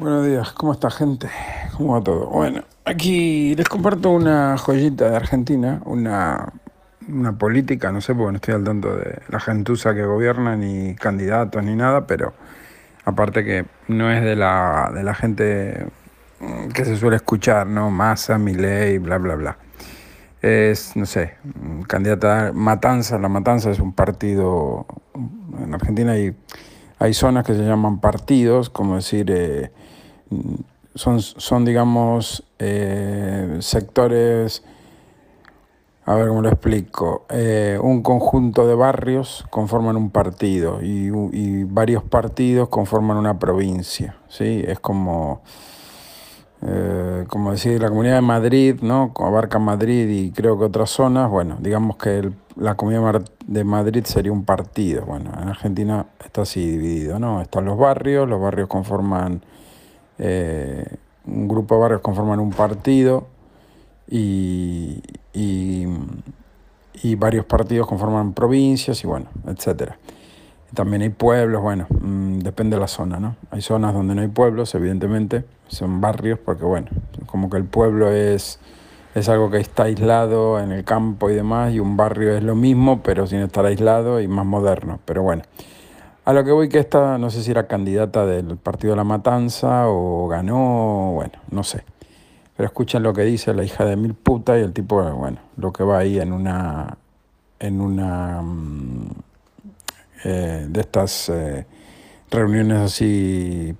Buenos días, ¿cómo está gente? ¿Cómo va todo? Bueno, aquí les comparto una joyita de Argentina, una, una política, no sé porque no estoy al tanto de la gentuza que gobierna, ni candidatos, ni nada, pero aparte que no es de la, de la gente mm, que se suele escuchar, ¿no? Massa, Milei, bla, bla, bla. Es, no sé, candidata Matanza, La Matanza es un partido, en Argentina hay, hay zonas que se llaman partidos, como decir... Eh, son, son digamos, eh, sectores, a ver cómo lo explico, eh, un conjunto de barrios conforman un partido y, y, varios partidos conforman una provincia, ¿sí? Es como, eh, como decir, la Comunidad de Madrid, ¿no? Abarca Madrid y creo que otras zonas, bueno, digamos que el, la Comunidad de Madrid sería un partido, bueno, en Argentina está así dividido, ¿no? Están los barrios, los barrios conforman eh, un grupo de barrios conforman un partido y, y, varios partidos conforman provincias y bueno, etcétera. También hay pueblos, bueno, mm, depende de la zona, ¿no? Hay zonas donde no hay pueblos, evidentemente, son barrios, porque bueno, como que el pueblo es, es algo que está aislado en el campo y demás, y un barrio es lo mismo, pero sin estar aislado y más moderno. Pero bueno, a lo que voy que esta, no sé si era candidata del Partido de la Matanza o ganó, bueno, no sé. Pero escuchen lo que dice la hija de mil puta y el tipo, bueno, lo que va ahí en una, en una mm, eh, de estas eh, reuniones así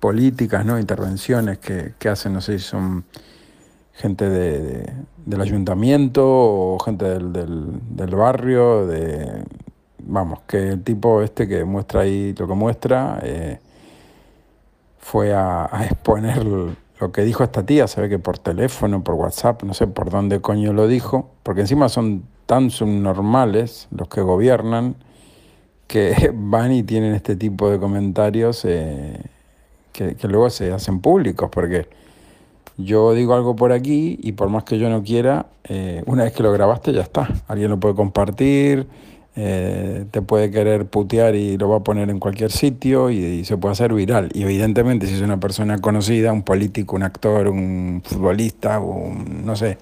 políticas, ¿no? Intervenciones que, hacen, no sé si son gente de, del ayuntamiento o gente del, del barrio, de, vamos, que el tipo este que muestra ahí lo que muestra eh, fue a, exponer lo que dijo esta tía, se ve que por teléfono, por WhatsApp, no sé por dónde coño lo dijo, porque encima son tan subnormales los que gobiernan que van y tienen este tipo de comentarios eh, que, luego se hacen públicos, porque yo digo algo por aquí y por más que yo no quiera, eh, una vez que lo grabaste ya está, alguien lo puede compartir eh, te puede querer putear y lo va a poner en cualquier sitio y, se puede hacer viral. Y evidentemente si es una persona conocida, un político, un actor, un futbolista, un, no sé,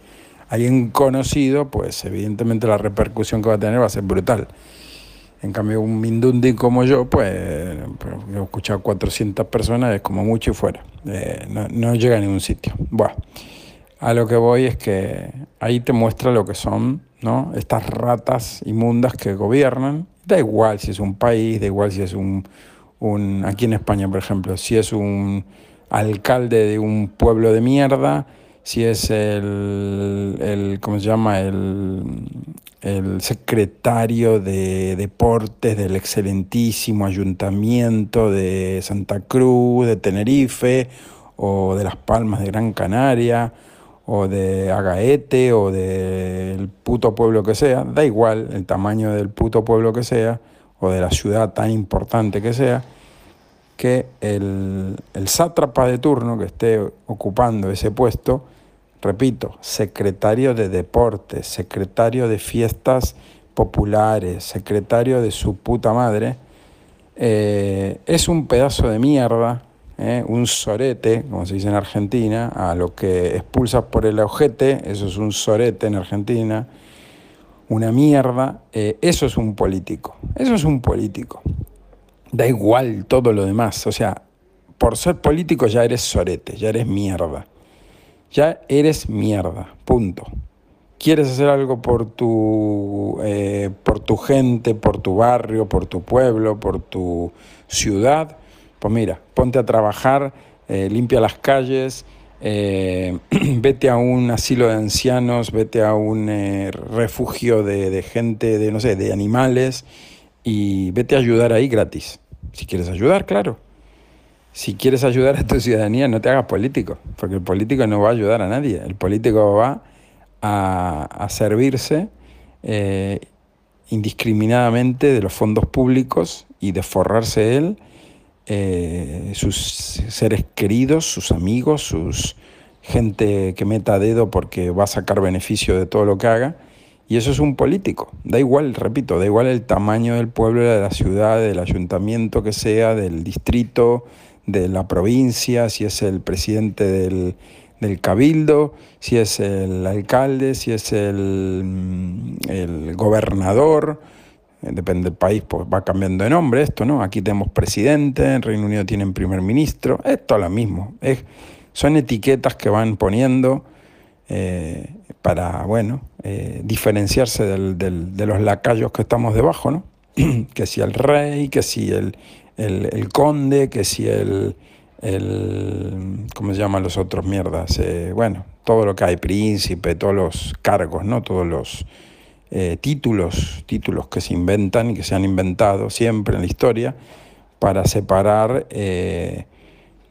alguien conocido, pues evidentemente la repercusión que va a tener va a ser brutal. En cambio, un Mindundi como yo, pues, pues he escuchado 400 personas, es como mucho y fuera. Eh, no, no, llega a ningún sitio. Bueno, a lo que voy es que ahí te muestra lo que son ¿no? Estas ratas inmundas que gobiernan, da igual si es un país, da igual si es un, un, aquí en España, por ejemplo, si es un alcalde de un pueblo de mierda, si es el, el ¿cómo se llama? El, el secretario de deportes del excelentísimo ayuntamiento de Santa Cruz, de Tenerife o de Las Palmas de Gran Canaria o de Agaete o del puto pueblo que sea, da igual el tamaño del puto pueblo que sea o de la ciudad tan importante que sea, que el, el sátrapa de turno que esté ocupando ese puesto, repito, secretario de deportes, secretario de fiestas populares, secretario de su puta madre, eh, es un pedazo de mierda ¿eh? un sorete, como se dice en Argentina, a lo que expulsas por el ojete, eso es un sorete en Argentina, una mierda, eh, eso es un político, eso es un político. Da igual todo lo demás, o sea, por ser político ya eres sorete, ya eres mierda, ya eres mierda, punto. ¿Quieres hacer algo por tu, eh, por tu gente, por tu barrio, por tu pueblo, por tu ciudad? Pues mira, ponte a trabajar, eh, limpia las calles, eh, vete a un asilo de ancianos, vete a un eh, refugio de, gente, de no sé, de animales y vete a ayudar ahí gratis. Si quieres ayudar, claro. Si quieres ayudar a tu ciudadanía, no te hagas político, porque el político no va a ayudar a nadie. El político va a, a servirse indiscriminadamente de los fondos públicos y de forrarse él eh, sus seres queridos, sus amigos, sus gente que meta dedo porque va a sacar beneficio de todo lo que haga. Y eso es un político. Da igual, repito, da igual el tamaño del pueblo, de la ciudad, del ayuntamiento que sea, del distrito, de la provincia, si es el presidente del, del cabildo, si es el alcalde, si es el, mm, el gobernador, depende del país, pues va cambiando de nombre esto, ¿no? Aquí tenemos presidente, en Reino Unido tienen primer ministro, esto es lo mismo, es, son etiquetas que van poniendo eh, para, bueno, eh, diferenciarse del, del, de los lacayos que estamos debajo, ¿no? que si el rey, que si el, el, el conde, que si el, el, ¿cómo se llaman los otros mierdas? Eh, bueno, todo lo que hay, príncipe, todos los cargos, ¿no? Todos los eh, títulos, títulos que se inventan y que se han inventado siempre en la historia para separar eh,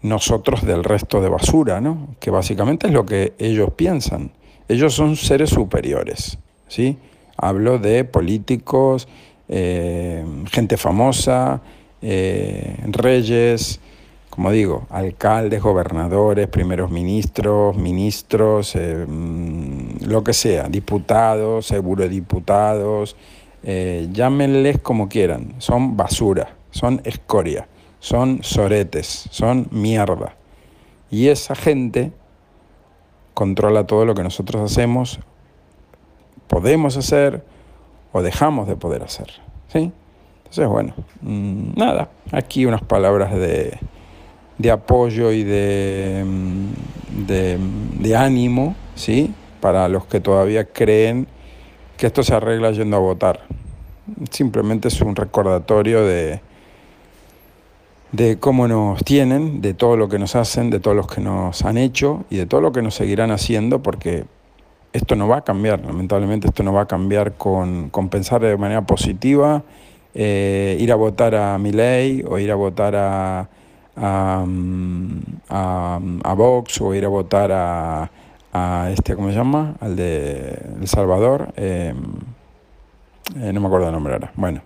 nosotros del resto de basura, ¿no? Que básicamente es lo que ellos piensan. Ellos son seres superiores, ¿sí? Hablo de políticos, gente famosa, reyes, como digo, alcaldes, gobernadores, primeros ministros, ministros, eh, mm, lo que sea, diputados, eurodiputados, eh, llámenles como quieran, son basura, son escoria, son soretes, son mierda. Y esa gente controla todo lo que nosotros hacemos, podemos hacer o dejamos de poder hacer. ¿sí? Entonces, bueno, mm, nada, aquí unas palabras de de apoyo y de, de, ánimo, ¿sí? Para los que todavía creen que esto se arregla yendo a votar. Simplemente es un recordatorio de, de cómo nos tienen, de todo lo que nos hacen, de todo lo que nos han hecho y de todo lo que nos seguirán haciendo, porque esto no va a cambiar, lamentablemente esto no va a cambiar con, con pensar de manera positiva, eh, ir a votar a mi ley o ir a votar a a, a, Vox o ir a votar a, a, este, ¿cómo se llama? Al de El Salvador. Eh, eh, no me acuerdo el nombre ahora. Bueno,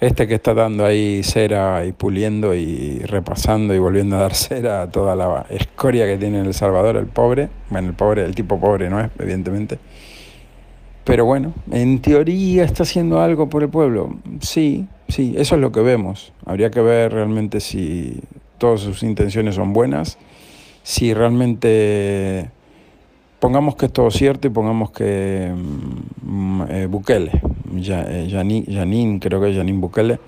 este que está dando ahí cera y puliendo y repasando y volviendo a dar cera a toda la escoria que tiene El Salvador, el pobre. Bueno, el pobre, el tipo pobre no es, evidentemente. Pero bueno, en teoría está haciendo algo por el pueblo. Sí, sí, eso es lo que vemos. Habría que ver realmente si todas sus intenciones son buenas, si realmente pongamos que es todo cierto y pongamos que mm, eh, Bukele, Janine, eh, creo que es Janine Bukele,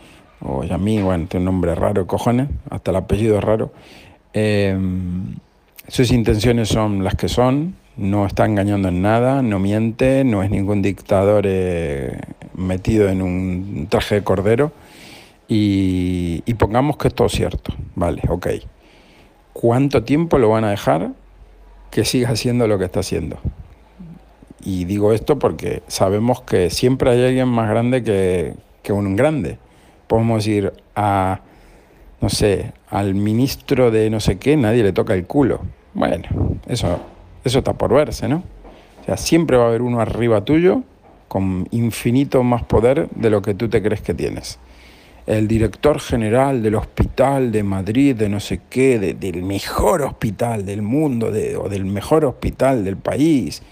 o Yamí, bueno, tiene un nombre raro, cojones, hasta el apellido es raro. Eh, sus intenciones son las que son, no está engañando en nada, no miente, no es ningún dictador metido en un traje de cordero y, pongamos que es todo cierto, vale, ok. ¿Cuánto tiempo lo van a dejar que siga haciendo lo que está haciendo? Y digo esto porque sabemos que siempre hay alguien más grande que, que un grande. Podemos ir a, no sé, al ministro de no sé qué, nadie le toca el culo. Bueno, eso, eso está por verse, ¿no? O sea, siempre va a haber uno arriba tuyo con infinito más poder de lo que tú te crees que tienes el director general del hospital de Madrid, de no sé qué, del mejor hospital del mundo o del mejor hospital del país.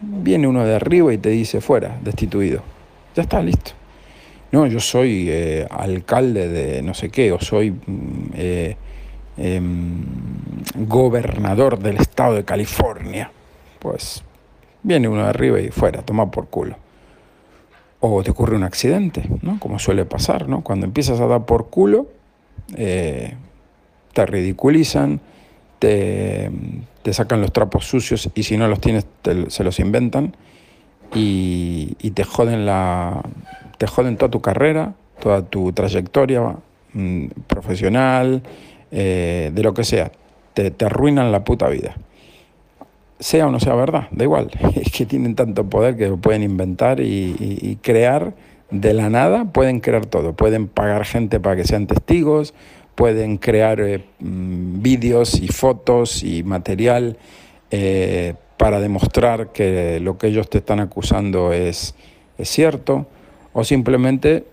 Viene uno de arriba y te dice fuera, destituido. Ya está, listo. No, yo soy eh, alcalde de no sé qué, o soy mm, eh, eh, gobernador del estado de California. Pues viene uno de arriba y fuera, toma por culo o te ocurre un accidente, ¿no? Como suele pasar, ¿no? Cuando empiezas a dar por culo, eh, te ridiculizan, te, te, sacan los trapos sucios y si no los tienes se los inventan y, y, te joden la te joden toda tu carrera, toda tu trayectoria mm, profesional, eh, de lo que sea, te, te arruinan la puta vida sea o no sea verdad, da igual, es que tienen tanto poder que lo pueden inventar y, crear de la nada, pueden crear todo, pueden pagar gente para que sean testigos, pueden crear eh, mm, vídeos y fotos y material eh, para demostrar que lo que ellos te están acusando es, es cierto, o simplemente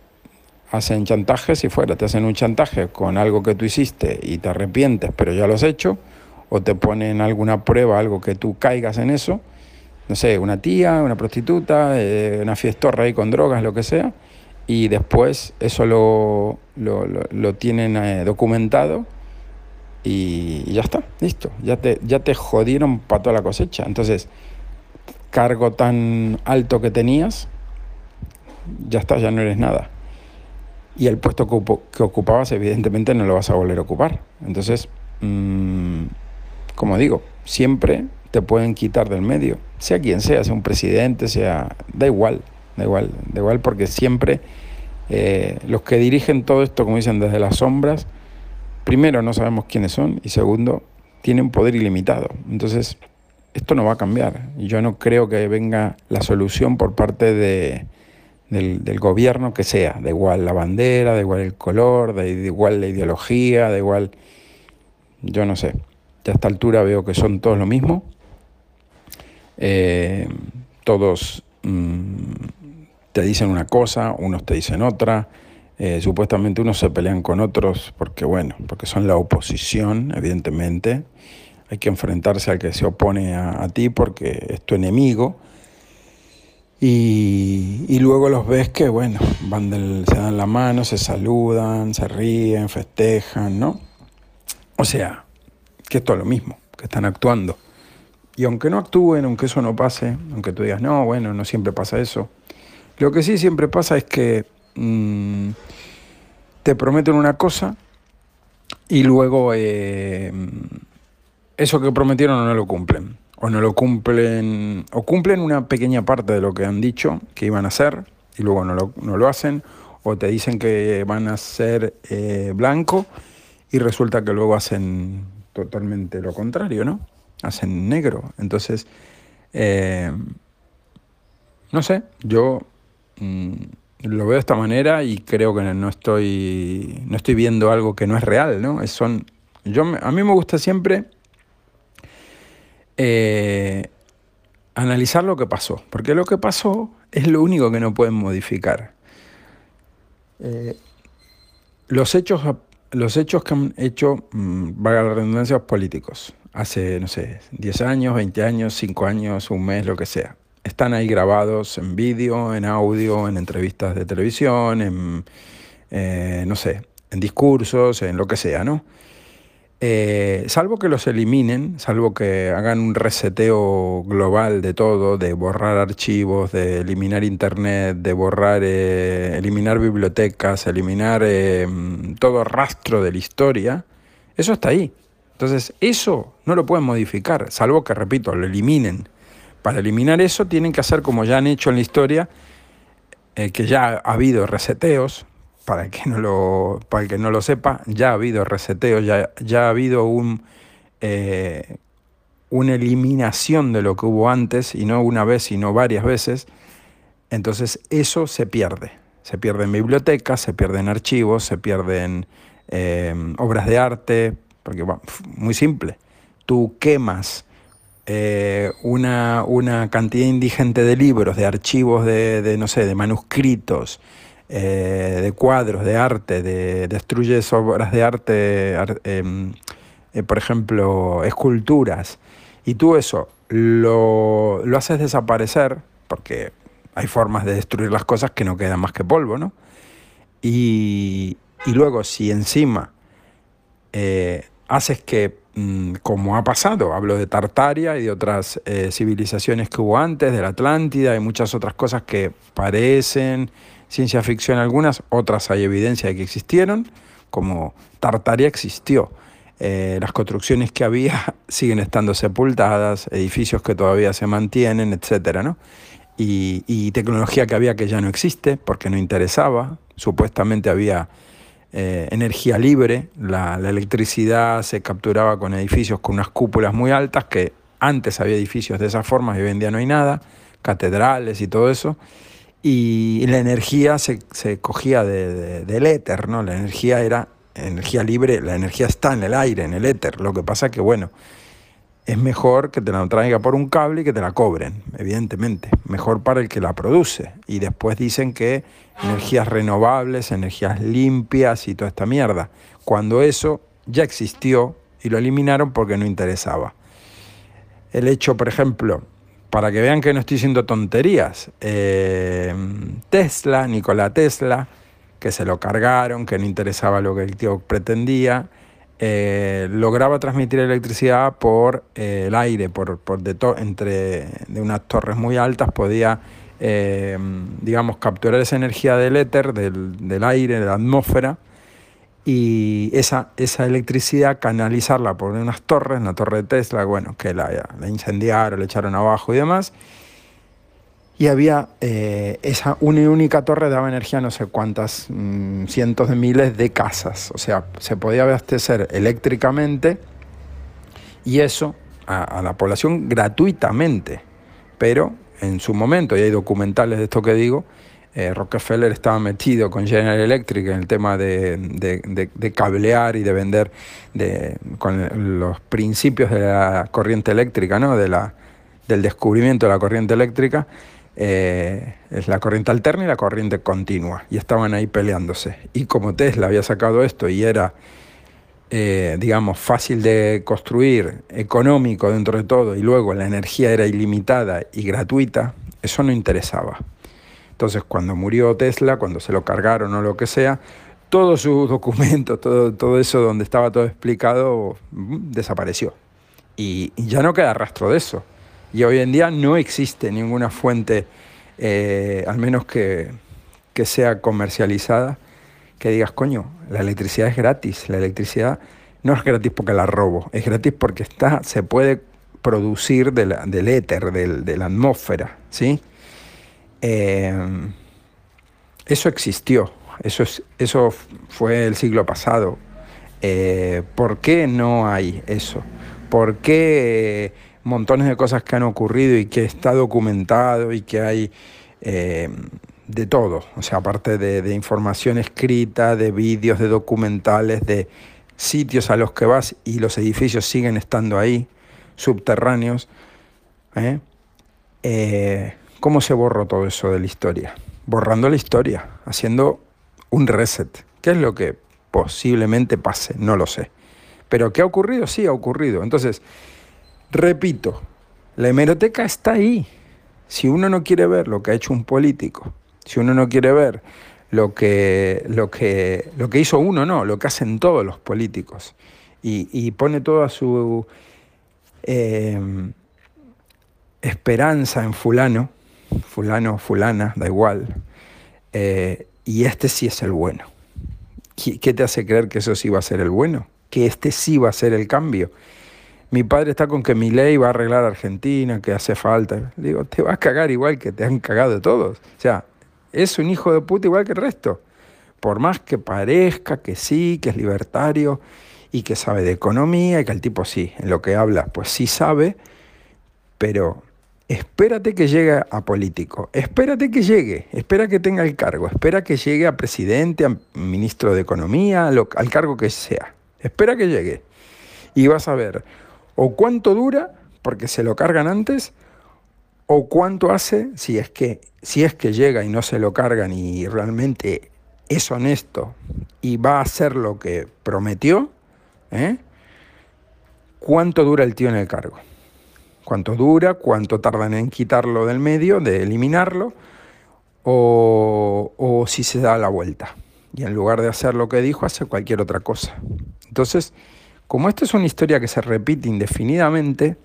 hacen chantajes y fuera, te hacen un chantaje con algo que tú hiciste y te arrepientes, pero ya lo has hecho, o te ponen alguna prueba, algo que tú caigas en eso, no sé, una tía, una prostituta, eh, una fiestorra ahí con drogas, lo que sea, y después eso lo, lo, lo, tienen eh, documentado y ya está, listo, ya te, ya te jodieron para toda la cosecha. Entonces, cargo tan alto que tenías, ya está, ya no eres nada. Y el puesto que, ocupabas, evidentemente, no lo vas a volver a ocupar. Entonces, mm, como digo, siempre te pueden quitar del medio, sea quien sea, sea un presidente, sea, da igual, da igual, da igual, porque siempre eh, los que dirigen todo esto, como dicen, desde las sombras, primero no sabemos quiénes son y segundo, tienen poder ilimitado. Entonces, esto no va a cambiar. Yo no creo que venga la solución por parte de, del, gobierno que sea, da igual la bandera, da igual el color, da igual la ideología, da igual, yo no sé. A esta altura veo que son todos lo mismo. Eh, todos mm, te dicen una cosa, unos te dicen otra. Eh, supuestamente unos se pelean con otros porque, bueno, porque son la oposición, evidentemente. Hay que enfrentarse al que se opone a, ti porque es tu enemigo. Y, luego los ves que, bueno, van se dan la mano, se saludan, se ríen, festejan, ¿no? O sea, que es todo lo mismo, que están actuando. Y aunque no actúen, aunque eso no pase, aunque tú digas, no, bueno, no siempre pasa eso, lo que sí siempre pasa es que mm, te prometen una cosa y luego eh, eso que prometieron no lo cumplen. O no lo cumplen, o cumplen una pequeña parte de lo que han dicho que iban a hacer y luego no lo, no lo hacen. O te dicen que van a ser eh, blanco y resulta que luego hacen totalmente lo contrario, ¿no? Hacen negro. Entonces, eh, no sé, yo mm, lo veo de esta manera y creo que no estoy, no estoy viendo algo que no es real, ¿no? son, yo, a mí me gusta siempre eh, analizar lo que pasó, porque lo que pasó es lo único que no pueden modificar. Eh, los, hechos, los hechos que han hecho, mmm, valga la redundancia, políticos, hace, no sé, 10 años, 20 años, 5 años, un mes, lo que sea están ahí grabados en vídeo, en audio, en entrevistas de televisión, en, eh, no sé, en discursos, en lo que sea, ¿no? Eh, salvo que los eliminen, salvo que hagan un reseteo global de todo, de borrar archivos, de eliminar internet, de borrar, eh, eliminar bibliotecas, eliminar todo rastro de la historia, eso está ahí. Entonces, eso no lo pueden modificar, salvo que, repito, lo eliminen. Para eliminar eso tienen que hacer como ya han hecho en la historia, eh, que ya ha habido reseteos, para el que no lo, para que no lo sepa, ya ha habido reseteos, ya, ya ha habido un, eh, una eliminación de lo que hubo antes, y no una vez, sino varias veces, entonces eso se pierde. Se pierde en bibliotecas, se pierden archivos, se pierden eh, obras de arte, porque muy simple, tú quemas eh, una, una, cantidad indigente de libros, de archivos, de, no sé, de manuscritos, eh, de cuadros, de arte, de, destruyes obras de arte, em, eh, por ejemplo, esculturas, y tú eso lo, lo haces desaparecer, porque hay formas de destruir las cosas que no quedan más que polvo, ¿no? Y, y luego si encima haces que Mm, como ha pasado. Hablo de Tartaria y de otras eh, civilizaciones que hubo antes, de la Atlántida y muchas otras cosas que parecen ciencia ficción algunas, otras hay evidencia de que existieron, como Tartaria existió. Eh, las construcciones que había siguen estando sepultadas, edificios que todavía se mantienen, etc. ¿no? Y, tecnología que había que ya no existe porque no interesaba. Supuestamente había eh, energía libre, la, electricidad se capturaba con edificios con unas cúpulas muy altas, que antes había edificios de esa forma y hoy en día no hay nada, catedrales y todo eso, y la energía se, cogía del éter, ¿no? La energía era energía libre, la energía está en el aire, en el éter, lo que pasa que, bueno, es mejor que te la traiga por un cable y que te la cobren, evidentemente. Mejor para el que la produce. Y después dicen que energías renovables, energías limpias y toda esta mierda. Cuando eso ya existió y lo eliminaron porque no interesaba. El hecho, por ejemplo, para que vean que no estoy diciendo tonterías, eh, Tesla, Nikola Tesla, que se lo cargaron, que no interesaba lo que el tío pretendía, eh, lograba transmitir electricidad por eh, el aire, por, por de entre de unas torres muy altas podía, digamos, capturar esa energía del éter, del, del, aire, de la atmósfera, y esa, esa electricidad canalizarla por unas torres, una torre de Tesla, bueno, que la, la incendiaron, le echaron abajo y demás, y había eh, esa una única torre daba energía a no sé cuántas mm, cientos de miles de casas. O sea, se podía abastecer eléctricamente y eso a, la población gratuitamente. Pero en su momento, y hay documentales de esto que digo, eh, Rockefeller estaba metido con General Electric en el tema de, cablear y de vender con los principios de la corriente eléctrica, ¿no? de la, del descubrimiento de la corriente eléctrica eh, es la corriente alterna y la corriente continua, y estaban ahí peleándose. Y como Tesla había sacado esto y era, eh, digamos, fácil de construir, económico dentro de todo, y luego la energía era ilimitada y gratuita, eso no interesaba. Entonces, cuando murió Tesla, cuando se lo cargaron o lo que sea, todos sus documentos, todo, todo eso donde estaba todo explicado, mm, desapareció. y ya no queda rastro de eso. Y hoy en día no existe ninguna fuente, eh, al menos que, que sea comercializada, que digas, coño, la electricidad es gratis. La electricidad no es gratis porque la robo, es gratis porque está, se puede producir de del éter, de la atmósfera, ¿sí? Eh, eso existió, eso, es, eso fue el siglo pasado. Eh, ¿Por qué no hay eso? ¿Por qué montones de cosas que han ocurrido y que está documentado y que hay eh, de todo, o sea, aparte de, información escrita, de vídeos, de documentales, de sitios a los que vas y los edificios siguen estando ahí, subterráneos. ¿eh? Cómo se borró todo eso de la historia? Borrando la historia, haciendo un reset. ¿Qué es lo que posiblemente pase? No lo sé. Pero ¿qué ha ocurrido? Sí, ha ocurrido. Entonces, Repito, la hemeroteca está ahí. Si uno no quiere ver lo que ha hecho un político, si uno no quiere ver lo que, lo que, lo que hizo uno, no, lo que hacen todos los políticos, y, pone toda su eh, esperanza en fulano, fulano, fulana, da igual, eh, y este sí es el bueno. ¿Qué te hace creer que eso sí va a ser el bueno? Que este sí va a ser el cambio mi padre está con que mi ley va a arreglar a Argentina, que hace falta. Digo, te vas a cagar igual que te han cagado todos. O sea, es un hijo de puta igual que el resto. Por más que parezca que sí, que es libertario y que sabe de economía y que el tipo sí, en lo que habla, pues sí sabe, pero espérate que llegue a político, espérate que llegue, espera que tenga el cargo, espera que llegue a presidente, a ministro de Economía, al cargo que sea. Espera que llegue. Y vas a ver o cuánto dura, porque se lo cargan antes, o cuánto hace si es que, si es que llega y no se lo cargan y realmente es honesto y va a hacer lo que prometió, ¿eh? ¿cuánto dura el tío en el cargo? ¿Cuánto dura? ¿Cuánto tardan en quitarlo del medio, de eliminarlo? O, si se da la vuelta. Y en lugar de hacer lo que dijo, hace cualquier otra cosa. Entonces, como esta es una historia que se repite indefinidamente,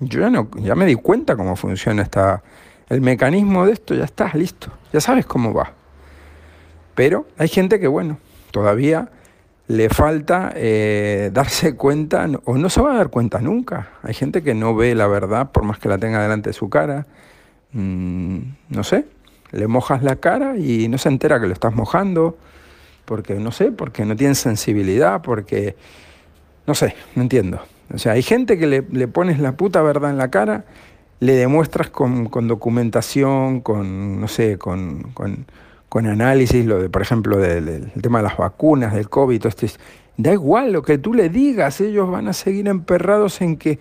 yo ya, no, ya me di cuenta cómo funciona esta, el mecanismo de esto, ya estás listo, ya sabes cómo va. Pero hay gente que, bueno, todavía le falta eh, darse cuenta, o no se va a dar cuenta nunca. Hay gente que no ve la verdad por más que la tenga delante de su cara. Mm, no sé, le mojas la cara y no se entera que lo estás mojando, porque no sé, porque no tiene sensibilidad, porque no sé, no entiendo. O sea, hay gente que le, pones la puta verdad en la cara, le demuestras con, documentación, con, no sé, con, análisis, lo de, por ejemplo, del, tema de las vacunas, del COVID, todo esto. Da igual lo que tú le digas, ellos van a seguir emperrados en que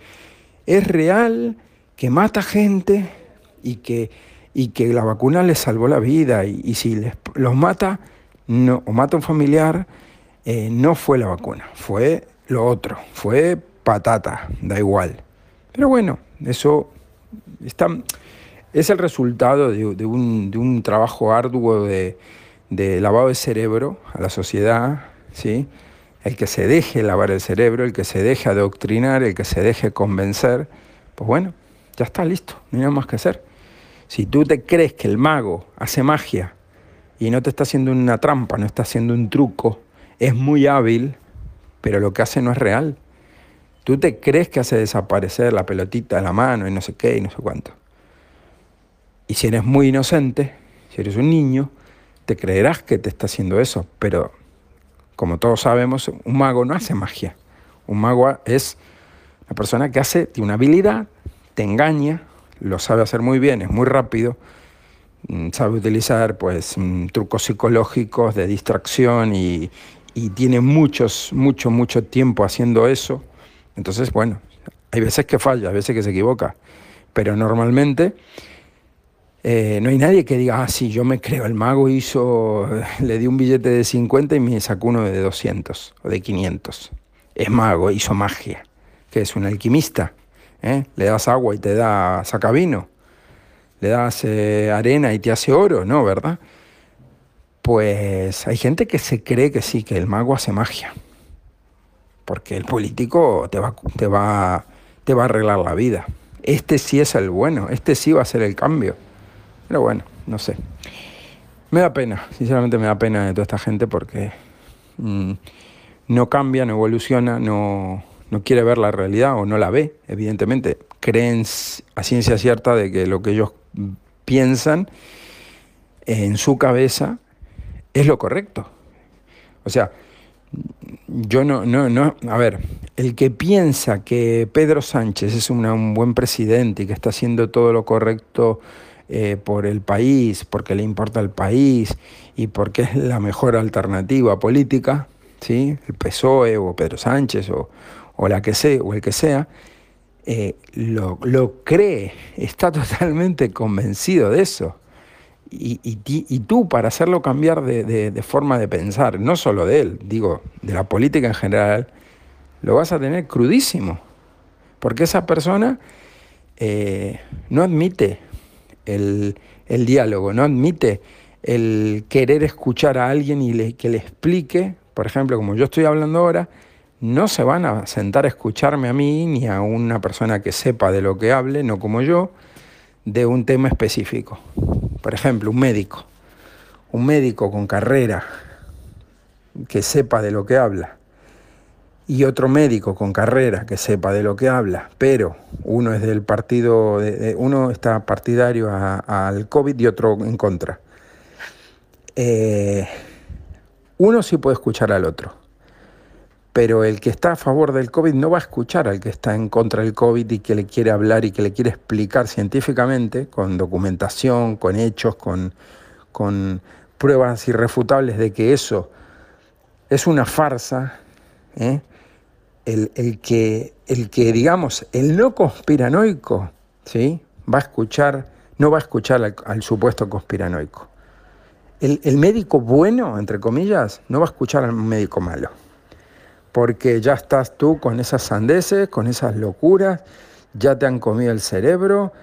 es real, que mata gente y que, y que la vacuna les salvó la vida. Y, si les, los mata, no, o mata un familiar, eh, no fue la vacuna, fue lo otro. Fue patata, da igual. Pero bueno, eso está, es el resultado de, un, trabajo arduo de, lavado de cerebro a la sociedad, ¿sí? el que se deje lavar el cerebro, el que se deje adoctrinar, el que se deje convencer, pues bueno, ya está listo, no hay nada más que hacer. Si tú te crees que el mago hace magia y no te está haciendo una trampa, no está haciendo un truco, es muy hábil, pero lo que hace no es real. Tú te crees que hace desaparecer la pelotita de la mano y no sé qué y no sé cuánto. Y si eres muy inocente, si eres un niño, te creerás que te está haciendo eso, pero como todos sabemos, un mago no hace magia. Un mago es una persona que hace, tiene una habilidad, te engaña, lo sabe hacer muy bien, es muy rápido, mm, sabe utilizar pues mm, trucos psicológicos de distracción y, y tiene muchos, mucho, mucho tiempo haciendo eso. Entonces, bueno, hay veces que falla, hay veces que se equivoca, pero normalmente eh, no hay nadie que diga, ah, sí, yo me creo, el mago hizo, le di un billete de 50 y me sacó uno de 200 o de 500. Es mago, hizo magia, que es un alquimista. ¿eh? Le das agua y te da, saca vino. Le das eh, arena y te hace oro, ¿no? ¿Verdad? Pues hay gente que se cree que sí, que el mago hace magia. Porque el político te va, te va, te va a arreglar la vida. Este sí es el bueno, este sí va a ser el cambio. Pero bueno, no sé. Me da pena, sinceramente me da pena de toda esta gente porque mm, no cambia, no evoluciona, no, no quiere ver la realidad o no la ve, evidentemente. Creen a ciencia cierta de que lo que ellos piensan en su cabeza es lo correcto. O sea, yo no, no, no, a ver, el que piensa que Pedro Sánchez es un buen presidente y que está haciendo todo lo correcto eh, por el país, porque le importa el país y porque es la mejor alternativa política, ¿sí? el PSOE o Pedro Sánchez o, la que sea, o el que sea, eh, lo, cree, está totalmente convencido de eso. Y, y, tú para hacerlo cambiar de, de, forma de pensar, no solo de él, digo, de la política en general, lo vas a tener crudísimo. Porque esa persona eh, no admite el, diálogo, no admite el querer escuchar a alguien y que le explique, por ejemplo, como yo estoy hablando ahora, no se van a sentar a escucharme a mí ni a una persona que sepa de lo que hable, no como yo, de un tema específico. Por ejemplo, un médico, un médico con carrera que sepa de lo que habla y otro médico con carrera que sepa de lo que habla, pero uno es del partido, uno está partidario al COVID y otro en contra. Eh, uno sí puede escuchar al otro, pero el que está a favor del COVID no va a escuchar al que está en contra del COVID y que le quiere hablar y que le quiere explicar científicamente, con documentación, con hechos, con, con pruebas irrefutables de que eso es una farsa. ¿eh? El, que, el que, digamos, el no conspiranoico, ¿sí? Va a escuchar, no va a escuchar al, supuesto conspiranoico. El, el, médico bueno, entre comillas, no va a escuchar al médico malo. Porque ya estás tú con esas sandeces, con esas locuras, ya te han comido el cerebro,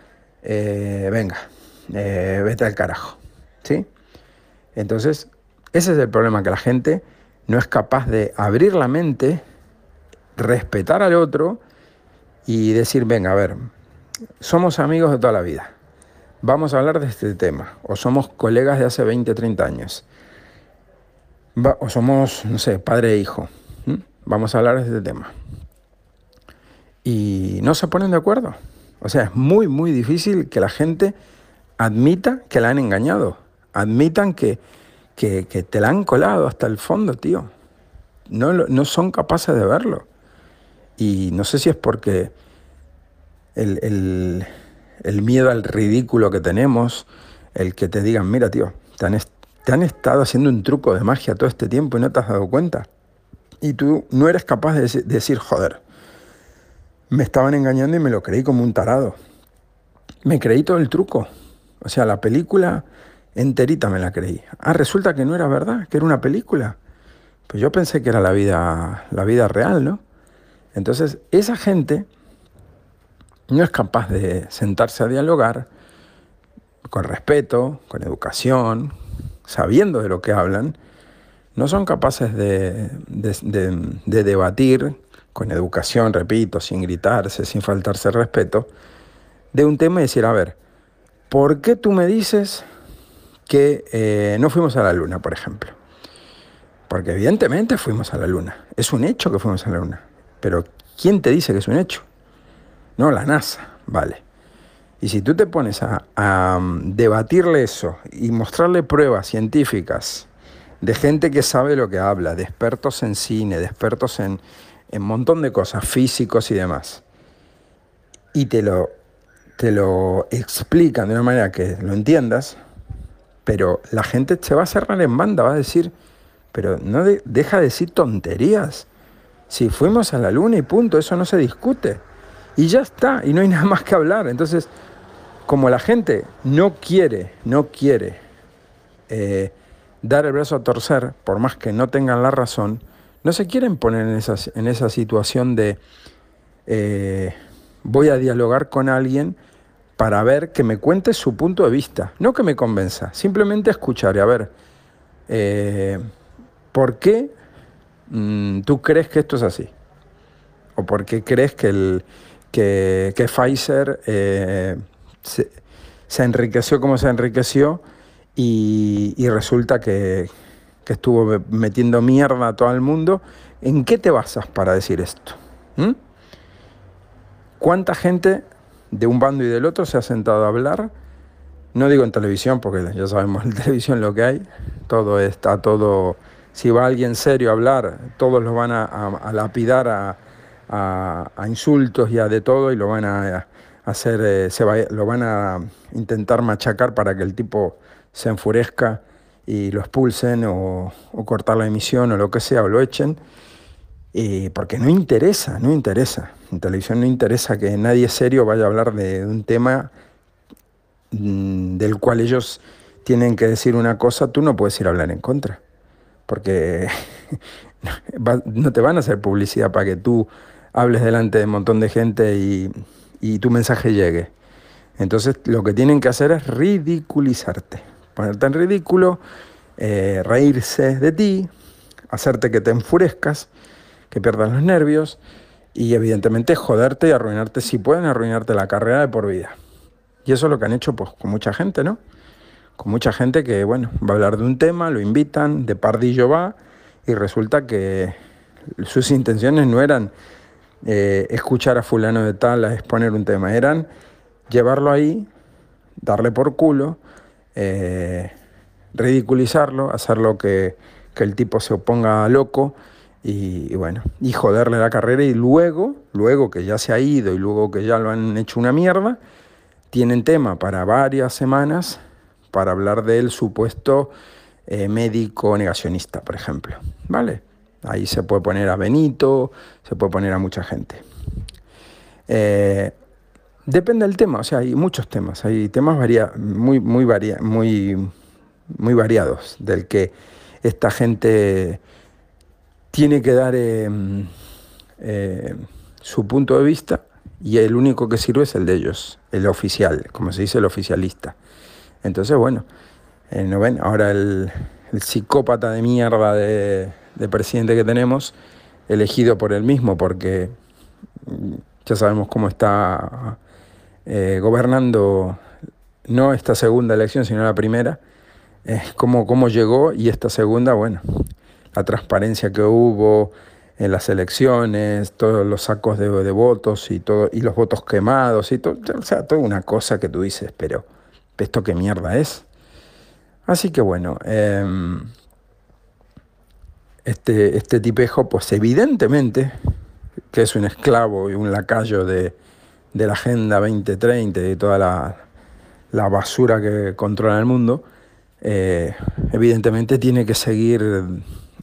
eh, venga, eh, vete al carajo. ¿Sí? Entonces, ese es el problema, que la gente no es capaz de abrir la mente respetar al otro y decir, venga, a ver, somos amigos de toda la vida, vamos a hablar de este tema, o somos colegas de hace 20, 30 años, o somos, no sé, padre e hijo, vamos a hablar de este tema. Y no se ponen de acuerdo. O sea, es muy, muy difícil que la gente admita que la han engañado, admitan que, que, te la han colado hasta el fondo, tío. No, no son capaces de verlo. Y no sé si es porque el, miedo al ridículo que tenemos, el que te digan, mira tío, te han, te han estado haciendo un truco de magia todo este tiempo y no te has dado cuenta. Y tú no eres capaz de decir, joder, me estaban engañando y me lo creí como un tarado. Me creí todo el truco. O sea, la película enterita me la creí. Ah, resulta que no era verdad, que era una película. Pues yo pensé que era la vida, la vida real, ¿no? Entonces, esa gente no es capaz de sentarse a dialogar con respeto, con educación, sabiendo de lo que hablan, no son capaces de, debatir con educación, repito, sin gritarse, sin faltarse respeto, de un tema y decir, a ver, ¿por qué tú me dices que eh, no fuimos a la luna, por ejemplo? Porque evidentemente fuimos a la luna. Es un hecho que fuimos a la luna. Pero ¿quién te dice que es un hecho? No, la NASA, vale. Y si tú te pones a, mm, debatirle eso y mostrarle pruebas científicas de gente que sabe lo que habla, de expertos en cine, de expertos en un montón de cosas, físicos y demás, y te lo, te lo explican de una manera que lo entiendas, pero la gente se va a cerrar en banda, va a decir, pero no deja de decir tonterías. Si fuimos a la luna y punto, eso no se discute. Y ya está, y no hay nada más que hablar. Entonces, como la gente no quiere, no quiere eh, dar el brazo a torcer, por más que no tengan la razón, no se quieren poner en, esa situación de eh, voy a dialogar con alguien para ver que me cuente su punto de vista, no que me convenza, simplemente escuchar y a ver, eh, ¿por qué tú crees que esto es así? ¿O por qué crees que, el, que, Pfizer eh, se, enriqueció como se enriqueció? y, resulta que, estuvo metiendo mierda a todo el mundo. ¿En qué te basas para decir esto? ¿Mm? ¿Cuánta gente de un bando y del otro se ha sentado a hablar? No digo en televisión, porque ya sabemos en televisión lo que hay. Todo está todo. Si va alguien serio a hablar, todos lo van a, lapidar a, insultos y a de todo y lo van a hacer, eh, se lo van a intentar machacar para que el tipo se enfurezca y lo expulsen o, cortar la emisión o lo que sea, o lo echen, porque no interesa, no interesa. En televisión no interesa que nadie serio vaya a hablar de, un tema mm, del cual ellos tienen que decir una cosa, tú no puedes ir a hablar en contra, porque no te van a hacer publicidad para que tú hables delante de un montón de gente y, tu mensaje llegue. Entonces lo que tienen que hacer es ridiculizarte ponerte en ridículo, eh, reírse de ti, hacerte que te enfurezcas, que pierdas los nervios y evidentemente joderte y arruinarte, si pueden arruinarte la carrera de por vida. Y eso es lo que han hecho pues, con mucha gente, ¿no? Con mucha gente que, bueno, va a hablar de un tema, lo invitan, de pardillo va, y resulta que sus intenciones no eran eh, escuchar a fulano de tal a exponer un tema, eran llevarlo ahí, darle por culo, eh, ridiculizarlo, hacerlo que, que el tipo se oponga loco y, bueno, y joderle la carrera y luego, luego que ya se ha ido y luego que ya lo han hecho una mierda, tienen tema para varias semanas para hablar del supuesto eh, médico negacionista, por ejemplo. ¿Vale? Ahí se puede poner a Benito, se puede poner a mucha gente. Eh, Depende del tema, o sea, hay muchos temas, hay temas muy, muy, varia, muy, muy variados del que esta gente tiene que dar em, eh, su punto de vista y el único que sirve es el de ellos, el oficial, como se dice, el oficialista. Entonces, bueno, eh, ¿no ven? Ahora el, psicópata de mierda de, de presidente que tenemos, elegido por él mismo, porque mm, ya sabemos cómo está eh, gobernando no esta segunda elección, sino la primera, eh, cómo, cómo llegó y esta segunda, bueno, la transparencia que hubo en las elecciones, todos los sacos de, votos y, todo, y los votos quemados, y todo, o sea, toda una cosa que tú dices, pero ¿esto qué mierda es? Así que bueno, em, este, este tipejo, pues evidentemente que es un esclavo y un lacayo de, de la Agenda 2030 y de toda la, basura que controla el mundo, eh, evidentemente tiene que seguir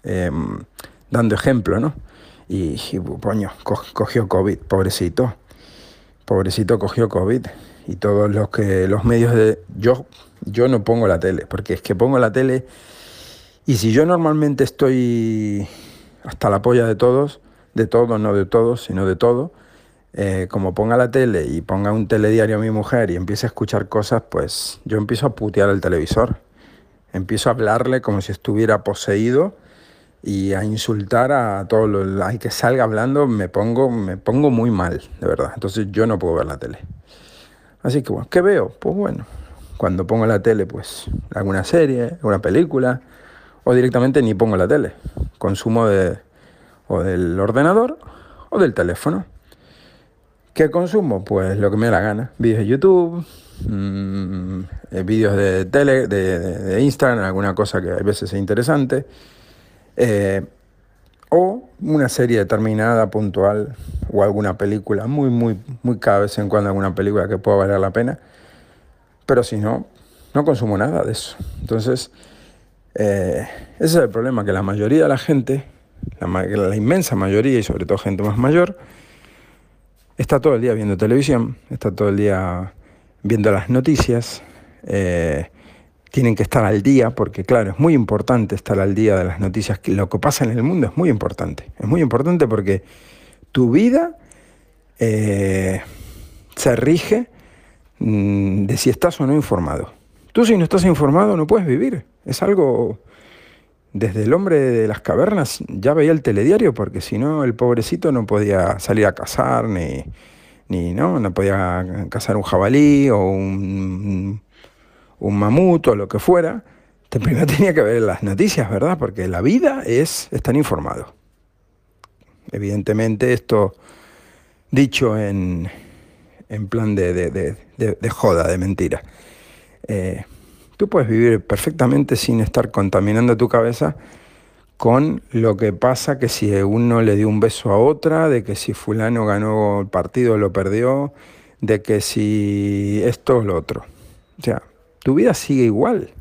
em, dando ejemplo, ¿no? Y, poño, cogió COVID, pobrecito. Pobrecito cogió COVID. Y todos los que los medios de. Yo, yo no pongo la tele, porque es que pongo la tele. Y si yo normalmente estoy hasta la polla de todos, de todo, no de todos, sino de todo, eh, como ponga la tele y ponga un telediario a mi mujer y empiece a escuchar cosas, pues yo empiezo a putear el televisor. Empiezo a hablarle como si estuviera poseído y a insultar a todo lo que salga hablando me pongo me pongo muy mal de verdad entonces yo no puedo ver la tele así que bueno qué veo pues bueno cuando pongo la tele pues alguna serie alguna película o directamente ni pongo la tele. Consumo de o del ordenador o del teléfono. Qué consumo pues lo que me da la gana. Vídeos de YouTube mmm, vídeos de tele de, de, de Instagram alguna cosa que a veces es interesante. Eh, o una serie determinada, puntual, o alguna película, muy, muy, muy cada vez en cuando alguna película que pueda valer la pena. Pero si no, no consumo nada de eso. Entonces, eh, ese es el problema, que la mayoría de la gente, la, la, inmensa mayoría y sobre todo gente más mayor, está todo el día viendo televisión, está todo el día viendo las noticias, eh, tienen que estar al día, porque claro, es muy importante estar al día de las noticias, lo que pasa en el mundo es muy importante, es muy importante porque tu vida eh, se rige mm, de si estás o no informado. Tú si no estás informado no puedes vivir, es algo... Desde el hombre de las cavernas ya veía el telediario porque si no el pobrecito no podía salir a cazar ni, ni no, no podía cazar un jabalí o un un mamut o lo que fuera, primero tenía que ver las noticias, ¿verdad? Porque la vida es estar informado. Evidentemente esto dicho en, en plan de, de, de, de, joda, de mentira. Eh, tú puedes vivir perfectamente sin estar contaminando tu cabeza con lo que pasa que si uno le dio un beso a otra, de que si fulano ganó el partido lo perdió, de que si esto o lo otro. O sea, tu vida sigue igual.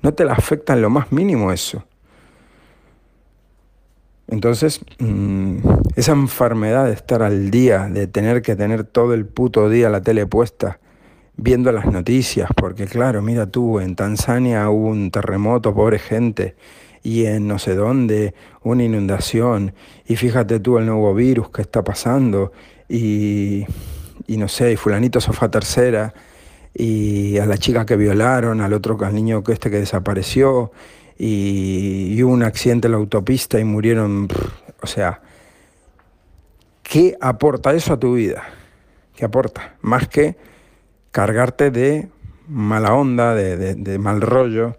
No te la afecta en lo más mínimo eso. Entonces, mmm, esa enfermedad de estar al día, de tener que tener todo el puto día la tele puesta, viendo las noticias, porque claro, mira tú, en Tanzania hubo un terremoto, pobre gente, y en no sé dónde una inundación, y fíjate tú el nuevo virus que está pasando, y, no sé, y fulanito sofá tercera, y a la chica que violaron, al otro, niño que este que desapareció, y, hubo un accidente en la autopista y murieron, o sea, ¿qué aporta eso a tu vida? ¿Qué aporta? Más que cargarte de mala onda, de, de, mal rollo,